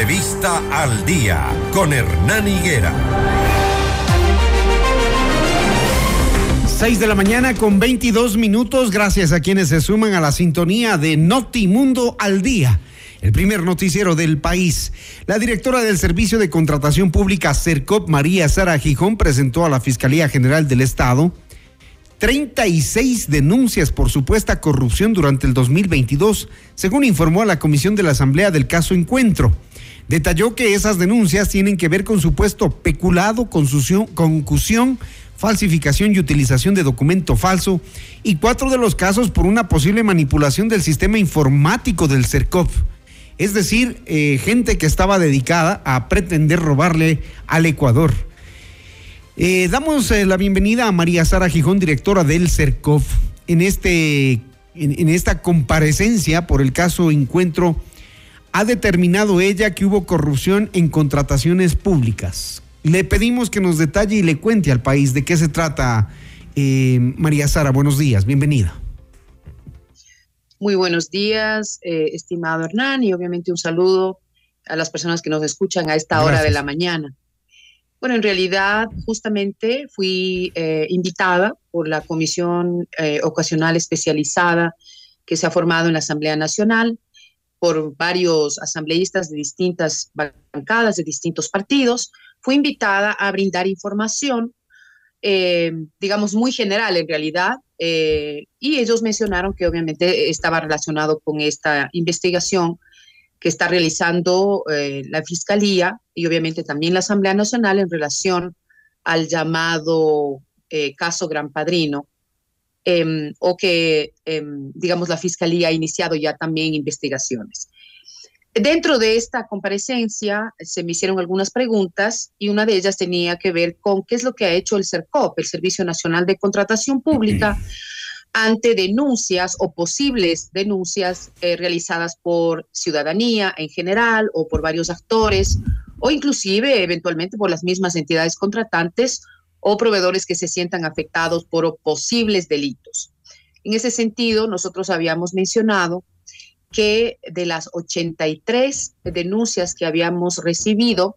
Entrevista al día con Hernán Higuera. 6 de la mañana con 22 minutos. Gracias a quienes se suman a la sintonía de Notimundo al día. El primer noticiero del país. La directora del Servicio de Contratación Pública, CERCOP, María Sara Gijón, presentó a la Fiscalía General del Estado 36 denuncias por supuesta corrupción durante el 2022, según informó a la Comisión de la Asamblea del caso Encuentro. Detalló que esas denuncias tienen que ver con supuesto peculado, concusión, falsificación y utilización de documento falso y cuatro de los casos por una posible manipulación del sistema informático del CERCOP. Es decir, eh, gente que estaba dedicada a pretender robarle al Ecuador. Eh, damos eh, la bienvenida a María Sara Gijón, directora del CERCOP, en, este, en esta comparecencia por el caso Encuentro. Ha determinado ella que hubo corrupción en contrataciones públicas. Le pedimos que nos detalle y le cuente al país de qué se trata. Eh, María Sara, buenos días, bienvenida. Muy buenos días, eh, estimado Hernán, y obviamente un saludo a las personas que nos escuchan a esta hora de la mañana. Bueno, en realidad, justamente fui eh, invitada por la Comisión Ocasional Especializada que se ha formado en la Asamblea Nacional por varios asambleístas de distintas bancadas, de distintos partidos, fue invitada a brindar información, eh, digamos, muy general en realidad, eh, y ellos mencionaron que obviamente estaba relacionado con esta investigación que está realizando eh, la Fiscalía y obviamente también la Asamblea Nacional en relación al llamado caso Gran Padrino, em, o que, em, digamos, la Fiscalía ha iniciado ya también investigaciones. Dentro de esta comparecencia se me hicieron algunas preguntas y una de ellas tenía que ver con qué es lo que ha hecho el CERCOP, el Servicio Nacional de Contratación Pública, ante denuncias o posibles denuncias eh, realizadas por ciudadanía en general o por varios actores o inclusive eventualmente por las mismas entidades contratantes o proveedores que se sientan afectados por posibles delitos. En ese sentido, nosotros habíamos mencionado que de las 83 denuncias que habíamos recibido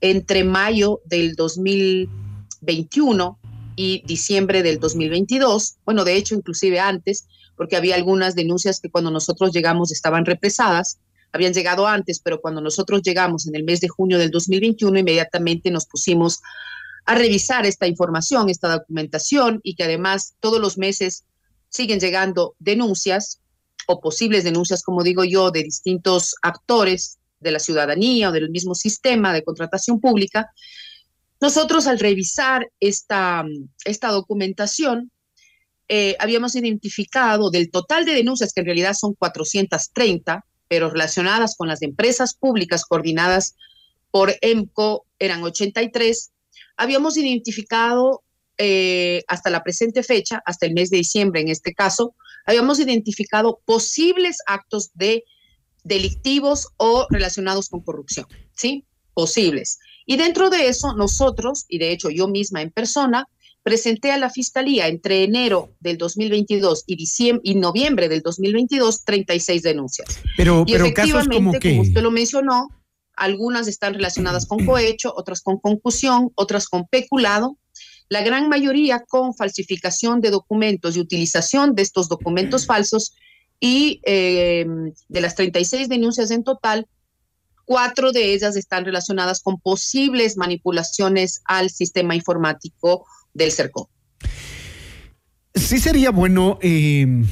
entre mayo del 2021 y diciembre del 2022, bueno, de hecho, inclusive antes, porque había algunas denuncias que cuando nosotros llegamos estaban represadas, habían llegado antes, pero cuando nosotros llegamos en el mes de junio del 2021, inmediatamente nos pusimos a revisar esta información, esta documentación y que además todos los meses siguen llegando denuncias o posibles denuncias, como digo yo, de distintos actores de la ciudadanía o del mismo sistema de contratación pública, nosotros al revisar esta, esta documentación, eh, habíamos identificado del total de denuncias, que en realidad son 430, pero relacionadas con las empresas públicas coordinadas por EMCO, eran 83, habíamos identificado eh, hasta la presente fecha, hasta el mes de diciembre en este caso, habíamos identificado posibles actos de delictivos o relacionados con corrupción, ¿sí? Posibles. Y dentro de eso, nosotros, y de hecho yo misma en persona, presenté a la Fiscalía entre enero del 2022 y, diciembre, y noviembre del 2022 36 denuncias. Pero, y pero casos como, que... como usted lo mencionó, algunas están relacionadas con cohecho, otras con concusión, otras con peculado, la gran mayoría con falsificación de documentos y utilización de estos documentos falsos y em, de las 36 denuncias en total, cuatro de ellas están relacionadas con posibles manipulaciones al sistema informático del CERCO. Sí sería bueno, em,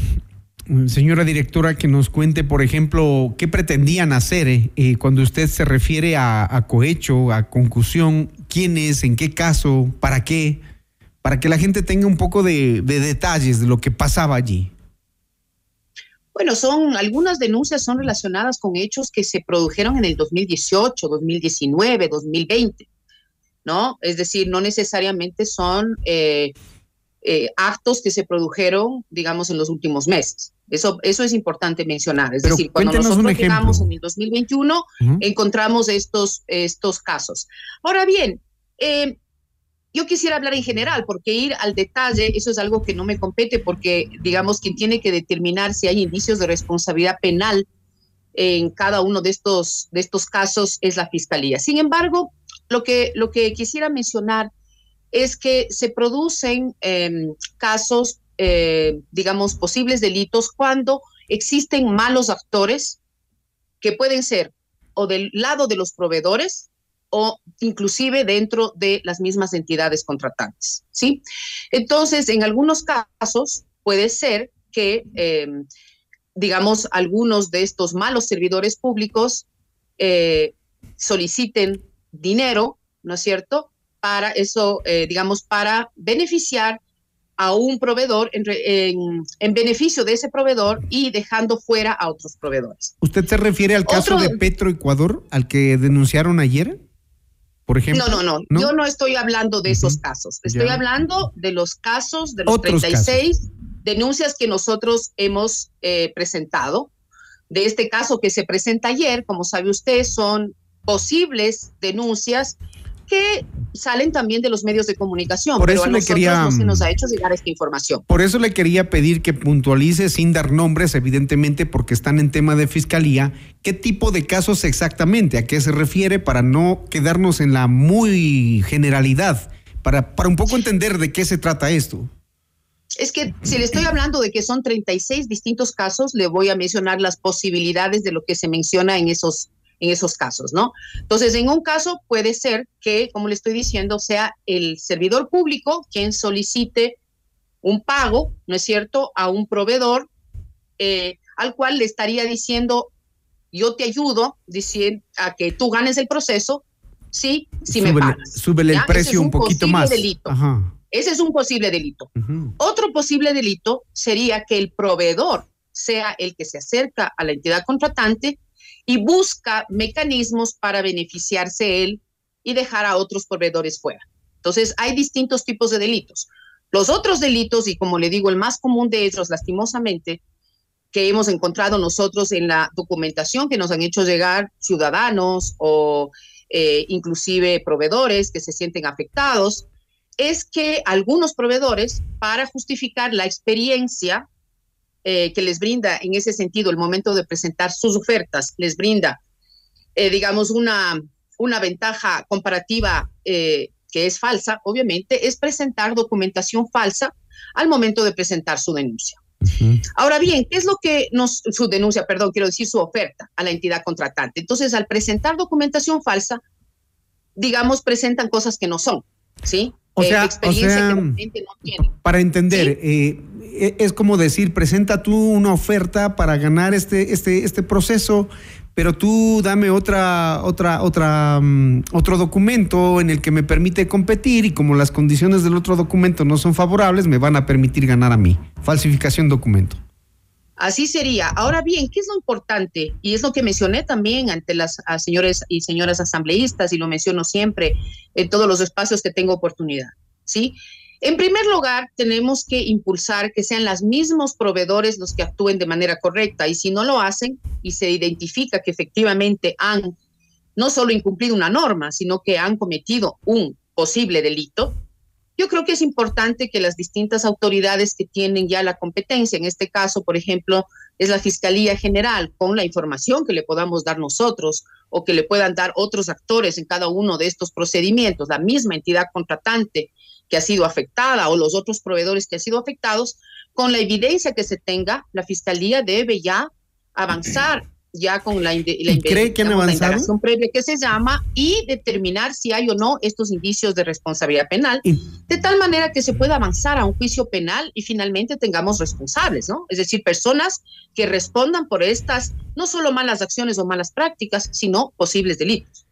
señora directora, que nos cuente, por ejemplo, qué pretendían hacer eh, cuando usted se refiere a, a cohecho, a concusión, quién es, en qué caso, para qué para que la gente tenga un poco de, detalles de lo que pasaba allí. Bueno, son algunas denuncias son relacionadas con hechos que se produjeron en el 2018, 2019, 2020, ¿no? Es decir, no necesariamente son eh, eh, actos que se produjeron, digamos, en los últimos meses. Eso, eso es importante mencionar. Es decir, cuando nosotros llegamos en el 2021, encontramos estos, estos casos. Ahora bien, eh, yo quisiera hablar en general, porque ir al detalle, eso es algo que no me compete, porque digamos, quien tiene que determinar si hay indicios de responsabilidad penal en cada uno de estos, de estos casos es la fiscalía. Sin embargo, lo que, lo que quisiera mencionar es que se producen em, casos, eh, digamos, posibles delitos cuando existen malos actores que pueden ser o del lado de los proveedores o inclusive dentro de las mismas entidades contratantes, ¿sí? Entonces, en algunos casos puede ser que, em, digamos, algunos de estos malos servidores públicos eh, soliciten dinero, ¿no es cierto? Para eso, eh, digamos, para beneficiar a un proveedor en, beneficio de ese proveedor y dejando fuera a otros proveedores. ¿Usted se refiere al caso de Petro Ecuador, al que denunciaron ayer? Por ejemplo. No, no, no. Yo no estoy hablando de esos casos. Estoy hablando de los casos de los 36 denuncias que nosotros hemos eh, presentado. De este caso que se presenta ayer, como sabe usted, son posibles denuncias que salen también de los medios de comunicación. Por eso le quería, no se nos ha hecho llegar esta información. Por eso le quería pedir que puntualice sin dar nombres, evidentemente, porque están en tema de fiscalía, qué tipo de casos exactamente, a qué se refiere, para no quedarnos en la muy generalidad, para, para un poco entender de qué se trata esto. Es que si le estoy hablando de que son 36 distintos casos, le voy a mencionar las posibilidades de lo que se menciona en esos en esos casos, ¿no? Entonces, en un caso puede ser que, como le estoy diciendo, sea el servidor público quien solicite un pago, ¿no es cierto?, a un proveedor eh, al cual le estaría diciendo, yo te ayudo diciendo, a que tú ganes el proceso, sí, si me pagas. Súbele el precio un, poquito más. Delito. Ese es un posible delito. Otro posible delito sería que el proveedor sea el que se acerca a la entidad contratante y busca mecanismos para beneficiarse él y dejar a otros proveedores fuera. Entonces, hay distintos tipos de delitos. Los otros delitos, y como le digo, el más común de ellos, lastimosamente, que hemos encontrado nosotros en la documentación que nos han hecho llegar ciudadanos o eh, inclusive proveedores que se sienten afectados, es que algunos proveedores, para justificar la experiencia eh, que les brinda en ese sentido el momento de presentar sus ofertas, les brinda, eh, digamos, una, una ventaja comparativa eh, que es falsa, obviamente, es presentar documentación falsa al momento de presentar su denuncia. Ahora bien, ¿qué es lo que nos, su denuncia, perdón, quiero decir su oferta a la entidad contratante? Entonces, al presentar documentación falsa, digamos, presentan cosas que no son, ¿sí? O sea, experiencia no para entender, es como decir, presenta tú una oferta para ganar este, este, este proceso, pero tú dame otra, otra, otra, mm, otro documento en el que me permite competir y como las condiciones del otro documento no son favorables, me van a permitir ganar a mí. Falsificación documento. Así sería. Ahora bien, ¿qué es lo importante? Y es lo que mencioné también ante las señores y señoras asambleístas y lo menciono siempre en todos los espacios que tengo oportunidad. ¿Sí? En primer lugar, tenemos que impulsar que sean los mismos proveedores los que actúen de manera correcta y si no lo hacen y se identifica que efectivamente han no solo incumplido una norma, sino que han cometido un posible delito, yo creo que es importante que las distintas autoridades que tienen ya la competencia, en este caso, por ejemplo, es la Fiscalía General, con la información que le podamos dar nosotros o que le puedan dar otros actores en cada uno de estos procedimientos, la misma entidad contratante que ha sido afectada o los otros proveedores que han sido afectados, con la evidencia que se tenga, la Fiscalía debe ya avanzar ya con la, la, cree que han avanzado? previa que se llama y determinar si hay o no estos indicios de responsabilidad penal, de tal manera que se pueda avanzar a un juicio penal y finalmente tengamos responsables, ¿no? Es decir, personas que respondan por estas no solo malas acciones o malas prácticas, sino posibles delitos.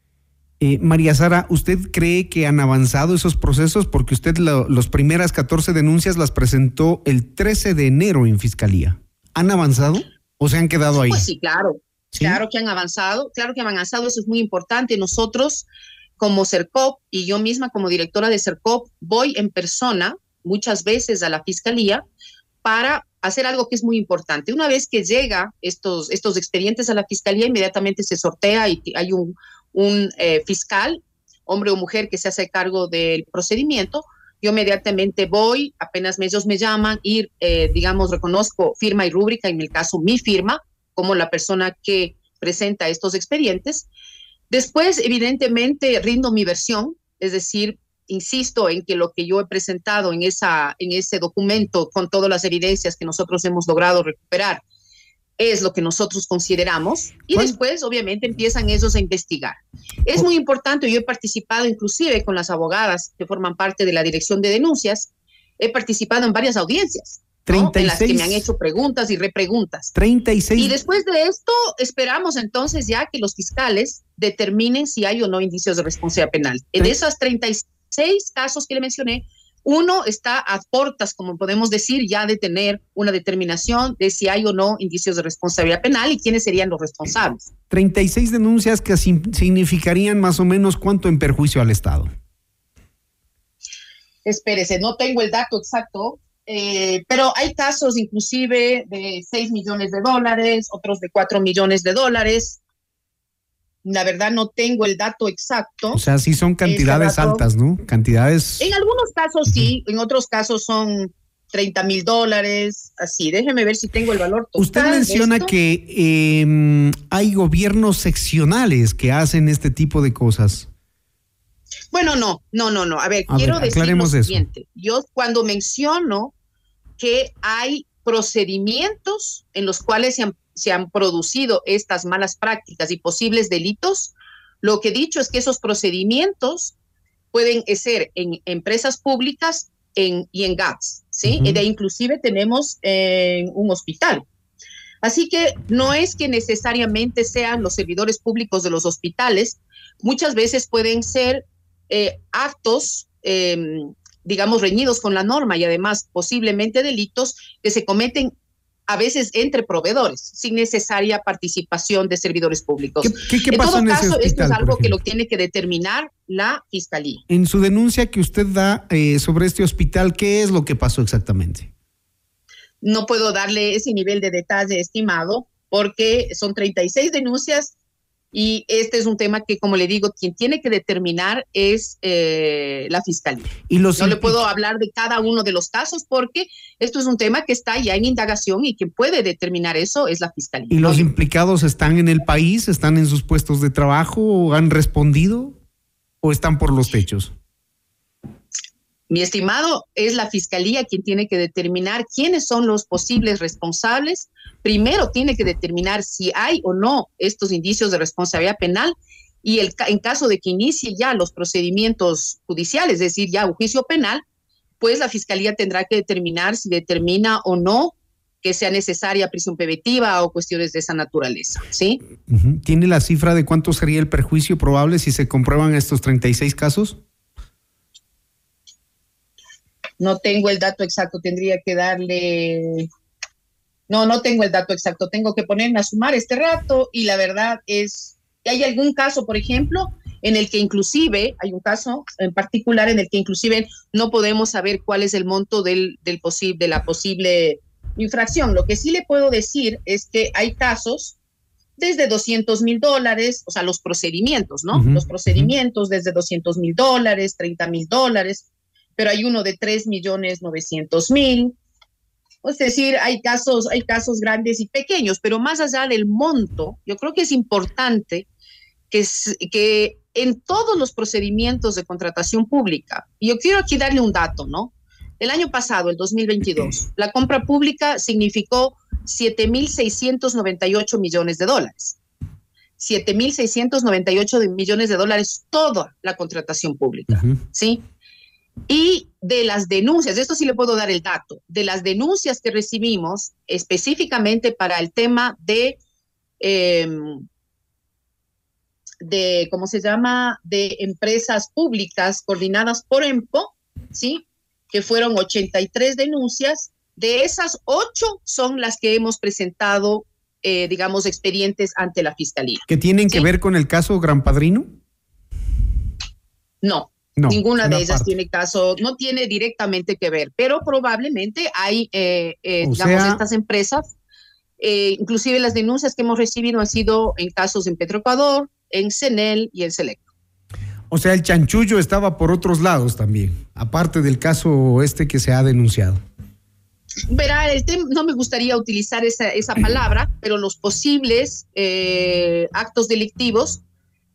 Eh, María Sara, ¿usted cree que han avanzado esos procesos? Porque usted las primeras 14 denuncias las presentó el 13 de enero en Fiscalía. ¿Han avanzado o se han quedado ahí? Pues sí, claro. Claro que han avanzado, claro que han avanzado, eso es muy importante. Nosotros, como CERCOP y yo misma como directora de CERCOP, voy en persona muchas veces a la Fiscalía para hacer algo que es muy importante. Una vez que llega estos, estos expedientes a la Fiscalía, inmediatamente se sortea y hay un, un eh, fiscal, hombre o mujer, que se hace cargo del procedimiento, yo inmediatamente voy, apenas ellos me llaman y, eh, digamos, reconozco firma y rúbrica, en el caso mi firma, como la persona que presenta estos expedientes. Después, evidentemente, rindo mi versión, es decir, insisto en que lo que yo he presentado en, esa, en ese documento con todas las evidencias que nosotros hemos logrado recuperar es lo que nosotros consideramos y después obviamente empiezan ellos a investigar. Es muy importante, yo he participado inclusive con las abogadas que forman parte de la dirección de denuncias, he participado en varias audiencias. en las que me han hecho preguntas y repreguntas. 36. Y después de esto, esperamos entonces ya que los fiscales determinen si hay o no indicios de responsabilidad penal. En esas 36 casos que le mencioné, uno está a portas, como podemos decir, ya de tener una determinación de si hay o no indicios de responsabilidad penal y quiénes serían los responsables. 36 denuncias que significarían más o menos cuánto en perjuicio al Estado. Espérese, no tengo el dato exacto, eh, pero hay casos inclusive de 6 millones de dólares, otros de 4 millones de dólares. La verdad no tengo el dato exacto. O sea, sí son cantidades altas, ¿no? Cantidades. En algunos casos sí, en otros casos son 30 mil dólares, así. Déjeme ver si tengo el valor total. Usted menciona que em, hay gobiernos seccionales que hacen este tipo de cosas. Bueno, no, no, no, no. A ver, quiero decir lo siguiente. Yo cuando menciono que hay procedimientos en los cuales se han se han producido estas malas prácticas y posibles delitos, lo que he dicho es que esos procedimientos pueden ser en empresas públicas en, y en GATS, ¿sí? Y de inclusive tenemos en un hospital. Así que no es que necesariamente sean los servidores públicos de los hospitales, muchas veces pueden ser eh, actos, em, digamos, reñidos con la norma y además posiblemente delitos que se cometen a veces entre proveedores, sin necesaria participación de servidores públicos. ¿Qué, en todo caso, esto es algo que lo tiene que determinar la fiscalía. En su denuncia que usted da eh, sobre este hospital, ¿qué es lo que pasó exactamente? No puedo darle ese nivel de detalle estimado porque son 36 denuncias y este es un tema que, como le digo, quien tiene que determinar es eh, la fiscalía. ¿Y no le puedo hablar de cada uno de los casos porque esto es un tema que está ya en indagación y quien puede determinar eso es la fiscalía. ¿Y los implicados están en el país, están en sus puestos de trabajo o han respondido o están por los techos? Mi estimado, es la fiscalía quien tiene que determinar quiénes son los posibles responsables. Primero tiene que determinar si hay o no estos indicios de responsabilidad penal y el, en caso de que inicie ya los procedimientos judiciales, es decir, ya un juicio penal, pues la fiscalía tendrá que determinar si determina o no que sea necesaria prisión preventiva o cuestiones de esa naturaleza, ¿sí? ¿Tiene la cifra de cuánto sería el perjuicio probable si se comprueban estos 36 casos? No tengo el dato exacto, tendría que darle... No, no tengo el dato exacto, tengo que ponerme a sumar este rato y la verdad es que hay algún caso, por ejemplo, en el que inclusive, hay un caso en particular en el que inclusive no podemos saber cuál es el monto del, del posible, de la posible infracción. Lo que sí le puedo decir es que hay casos desde 200 mil dólares, o sea, los procedimientos, ¿no? los procedimientos desde 200 mil dólares, 30 mil dólares, pero hay uno de 3 millones 900 mil. Es decir, hay casos, hay casos grandes y pequeños, pero más allá del monto, yo creo que es importante que, que en todos los procedimientos de contratación pública, y yo quiero aquí darle un dato, ¿no? El año pasado, el 2022, la compra pública significó 7.698 millones de dólares. 7.698 millones de dólares toda la contratación pública, ¿sí? Y de las denuncias, esto sí le puedo dar el dato, de las denuncias que recibimos específicamente para el tema de, em, de, ¿cómo se llama?, de empresas públicas coordinadas por EMPO, ¿sí? Que fueron 83 denuncias. De esas, ocho son las que hemos presentado, eh, digamos, expedientes ante la Fiscalía. ¿Que tienen que ver con el caso Gran Padrino? No, Ninguna de ellas tiene caso, no tiene directamente que ver, pero probablemente hay, eh, eh, digamos, estas empresas, eh, inclusive las denuncias que hemos recibido han sido en casos en Petroecuador, en CENEL y en Selecto. O sea, el chanchullo estaba por otros lados también, aparte del caso este que se ha denunciado. verá, el tema, no me gustaría utilizar esa, esa palabra, pero los posibles eh, actos delictivos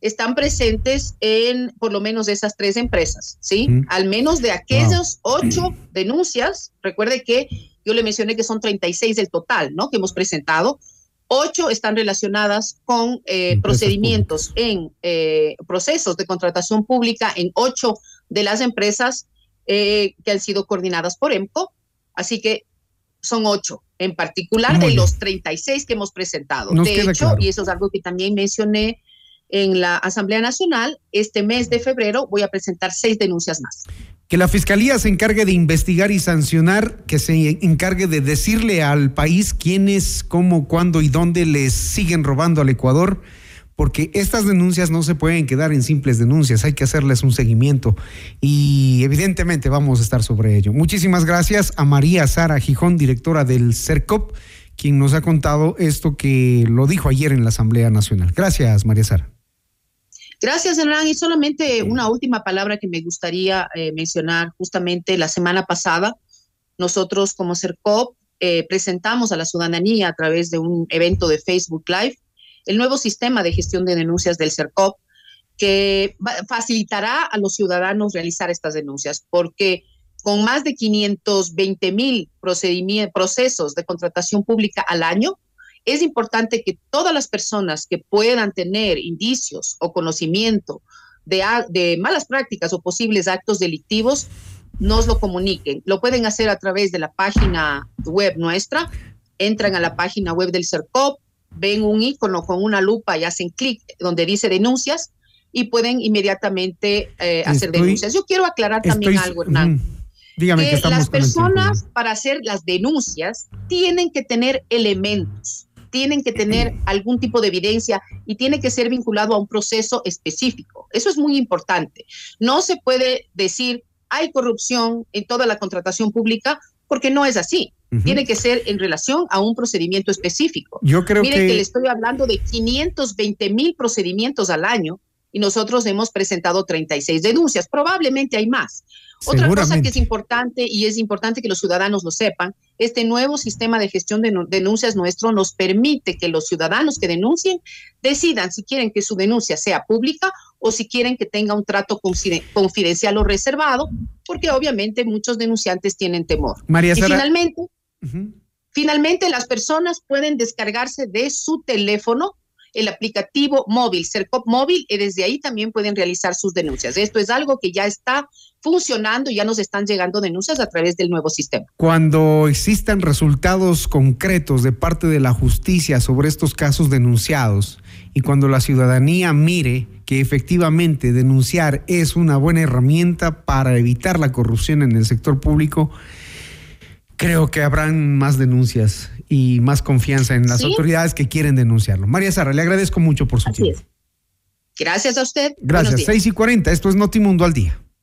están presentes en por lo menos esas tres empresas, ¿sí? Al menos de aquellos ocho denuncias, recuerde que yo le mencioné que son 36 del total, ¿no? Que hemos presentado. Ocho están relacionadas con eh, procedimientos en eh, procesos de contratación pública en ocho de las empresas eh, que han sido coordinadas por EMCO. Así que son ocho, en particular de los 36 que hemos presentado. de hecho, y eso es algo que también mencioné en la Asamblea Nacional, este mes de febrero voy a presentar seis denuncias más. Que la Fiscalía se encargue de investigar y sancionar, que se encargue de decirle al país quiénes, cómo, cuándo y dónde les siguen robando al Ecuador, porque estas denuncias no se pueden quedar en simples denuncias, hay que hacerles un seguimiento y evidentemente vamos a estar sobre ello. Muchísimas gracias a María Sara Gijón, directora del CERCOP, quien nos ha contado esto que lo dijo ayer en la Asamblea Nacional. Gracias, María Sara. Gracias, Hernán. Y solamente una última palabra que me gustaría eh, mencionar. Justamente la semana pasada, nosotros como CERCOP eh, presentamos a la ciudadanía a través de un evento de Facebook Live el nuevo sistema de gestión de denuncias del CERCOP que facilitará a los ciudadanos realizar estas denuncias, porque con más de 520 mil procesos de contratación pública al año, es importante que todas las personas que puedan tener indicios o conocimiento de, de malas prácticas o posibles actos delictivos nos lo comuniquen. Lo pueden hacer a través de la página web nuestra. Entran a la página web del CERCOP, ven un icono con una lupa y hacen clic donde dice denuncias y pueden inmediatamente eh, hacer denuncias. Yo quiero aclarar también algo, Hernán. Dígame que, las personas para hacer las denuncias tienen que tener elementos tienen que tener algún tipo de evidencia y tiene que ser vinculado a un proceso específico. Eso es muy importante. No se puede decir hay corrupción en toda la contratación pública porque no es así. Tiene que ser en relación a un procedimiento específico. Yo creo Mire que... le estoy hablando de 520 mil procedimientos al año y nosotros hemos presentado 36 denuncias. Probablemente hay más. Otra cosa que es importante y es importante que los ciudadanos lo sepan, este nuevo sistema de gestión de denuncias nuestro nos permite que los ciudadanos que denuncien decidan si quieren que su denuncia sea pública o si quieren que tenga un trato confidencial o reservado, porque obviamente muchos denunciantes tienen temor. María Y finalmente, finalmente las personas pueden descargarse de su teléfono el aplicativo móvil, CERCOP móvil, y desde ahí también pueden realizar sus denuncias. Esto es algo que ya está funcionando y ya nos están llegando denuncias a través del nuevo sistema. Cuando existan resultados concretos de parte de la justicia sobre estos casos denunciados y cuando la ciudadanía mire que efectivamente denunciar es una buena herramienta para evitar la corrupción en el sector público, creo que habrán más denuncias y más confianza en las autoridades que quieren denunciarlo. María Sara, le agradezco mucho por su tiempo. Gracias a usted. Gracias. 6 y 40, esto es Notimundo al día.